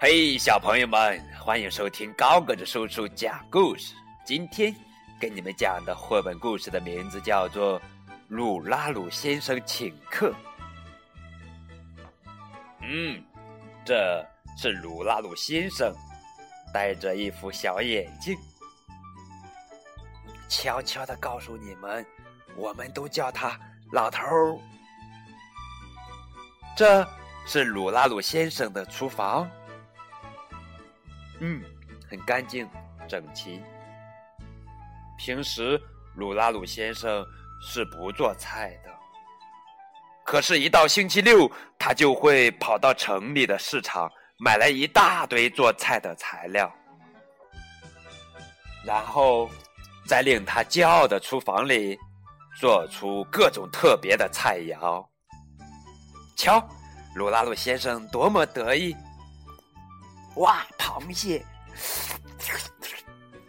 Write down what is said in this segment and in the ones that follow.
嘿，小朋友们，欢迎收听高个子叔叔讲故事。今天给你们讲的绘本故事的名字叫做《鲁拉鲁先生请客》。嗯，这是鲁拉鲁先生，戴着一副小眼镜。悄悄的告诉你们，我们都叫他老头儿。这是鲁拉鲁先生的厨房。嗯，很干净整齐。平时鲁拉鲁先生是不做菜的，可是，一到星期六，他就会跑到城里的市场买来一大堆做菜的材料，然后在令他骄傲的厨房里做出各种特别的菜肴。瞧，鲁拉鲁先生多么得意！哇，螃蟹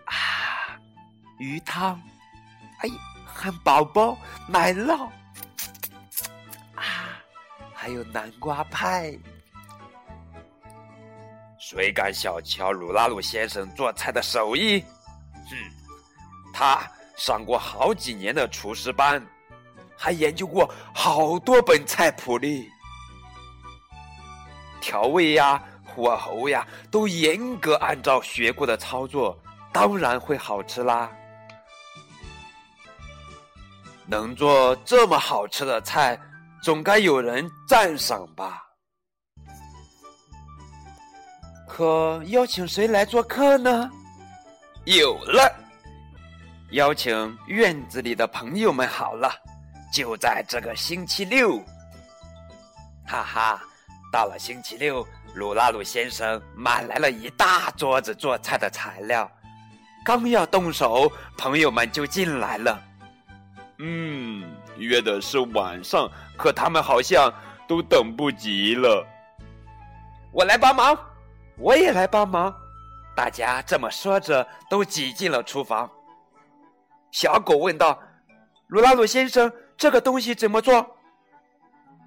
啊，鱼汤，哎，汉堡包，奶酪啊，还有南瓜派。谁敢小瞧鲁拉鲁先生做菜的手艺？哼，他上过好几年的厨师班，还研究过好多本菜谱哩，调味呀。火候呀，都严格按照学过的操作，当然会好吃啦。能做这么好吃的菜，总该有人赞赏吧？可邀请谁来做客呢？有了，邀请院子里的朋友们好了，就在这个星期六。哈哈，到了星期六。鲁拉鲁先生买来了一大桌子做菜的材料，刚要动手，朋友们就进来了。嗯，约的是晚上，可他们好像都等不及了。我来帮忙，我也来帮忙。大家这么说着，都挤进了厨房。小狗问道：“鲁拉鲁先生，这个东西怎么做？”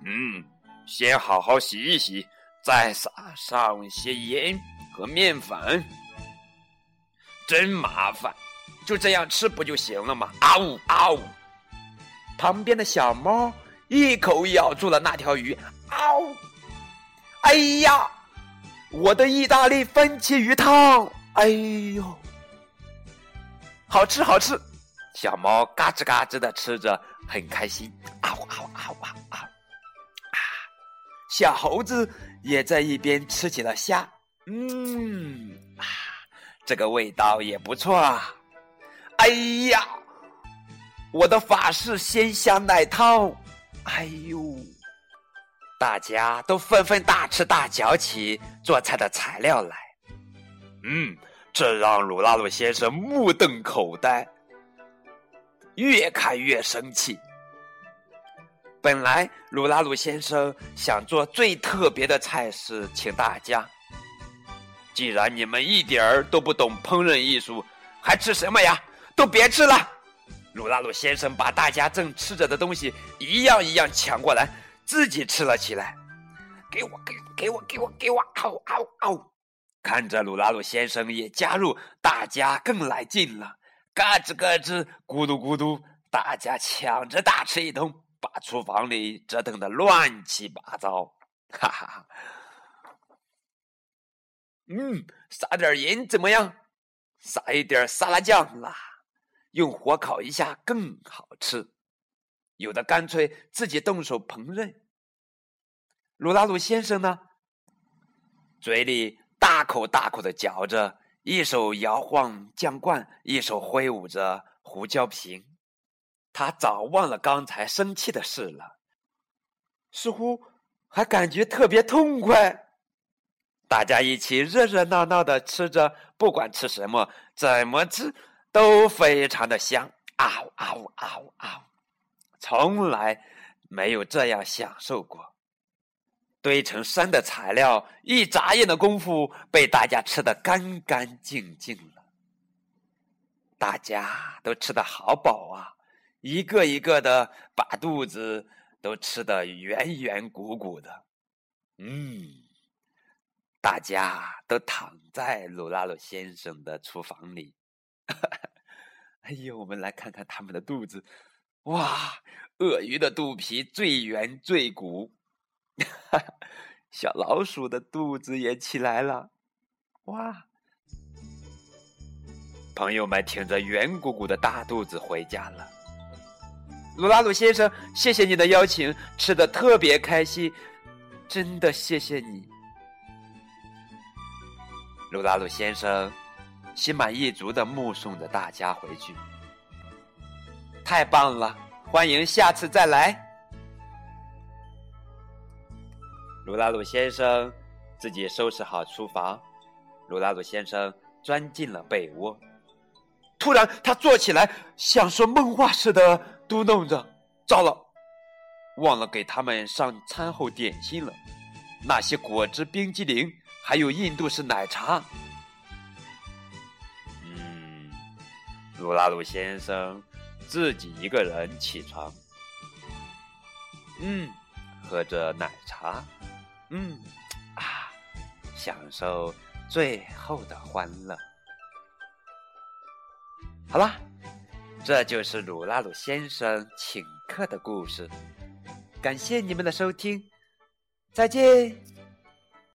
嗯，先好好洗一洗。再撒上些盐和面粉，真麻烦，就这样吃不就行了吗？啊呜啊呜！旁边的小猫一口咬住了那条鱼，啊呜！哎呀，我的意大利番茄鱼汤，哎呦，好吃好吃！小猫嘎吱嘎吱的吃着，很开心，啊呜啊呜啊呜啊！啊！小猴子。也在一边吃起了虾，嗯啊，这个味道也不错啊。哎呀，我的法式鲜虾奶汤，哎呦，大家都纷纷大吃大嚼起做菜的材料来。嗯，这让鲁拉鲁先生目瞪口呆，越看越生气。本来鲁拉鲁先生想做最特别的菜式，请大家。既然你们一点儿都不懂烹饪艺术，还吃什么呀？都别吃了！鲁拉鲁先生把大家正吃着的东西一样一样抢过来，自己吃了起来。给我，给，给我，给我，给我！嗷嗷嗷！看着鲁拉鲁先生也加入，大家更来劲了。嘎吱咯吱，咕嘟咕嘟，大家抢着大吃一通。把厨房里折腾的乱七八糟，哈哈哈！嗯，撒点盐怎么样？撒一点沙拉酱啦，用火烤一下更好吃。有的干脆自己动手烹饪。鲁拉鲁先生呢，嘴里大口大口的嚼着，一手摇晃酱罐，一手挥舞着胡椒瓶。他早忘了刚才生气的事了，似乎还感觉特别痛快。大家一起热热闹闹的吃着，不管吃什么，怎么吃都非常的香。啊呜啊呜啊呜啊呜，从来没有这样享受过。堆成山的材料，一眨眼的功夫被大家吃的干干净净了。大家都吃的好饱啊！一个一个的把肚子都吃得圆圆鼓鼓的，嗯，大家都躺在鲁拉鲁先生的厨房里。哎呦，我们来看看他们的肚子。哇，鳄鱼的肚皮最圆最鼓，小老鼠的肚子也起来了。哇！朋友们挺着圆鼓鼓的大肚子回家了。鲁拉鲁先生，谢谢你的邀请，吃的特别开心，真的谢谢你。鲁拉鲁先生心满意足的目送着大家回去。太棒了，欢迎下次再来。鲁拉鲁先生自己收拾好厨房，鲁拉鲁先生钻进了被窝。突然，他坐起来，像说梦话似的嘟囔着：“糟了，忘了给他们上餐后点心了，那些果汁冰激凌，还有印度式奶茶。”嗯，鲁拉鲁先生自己一个人起床，嗯，喝着奶茶，嗯，啊，享受最后的欢乐。好啦，这就是鲁拉鲁先生请客的故事。感谢你们的收听，再见。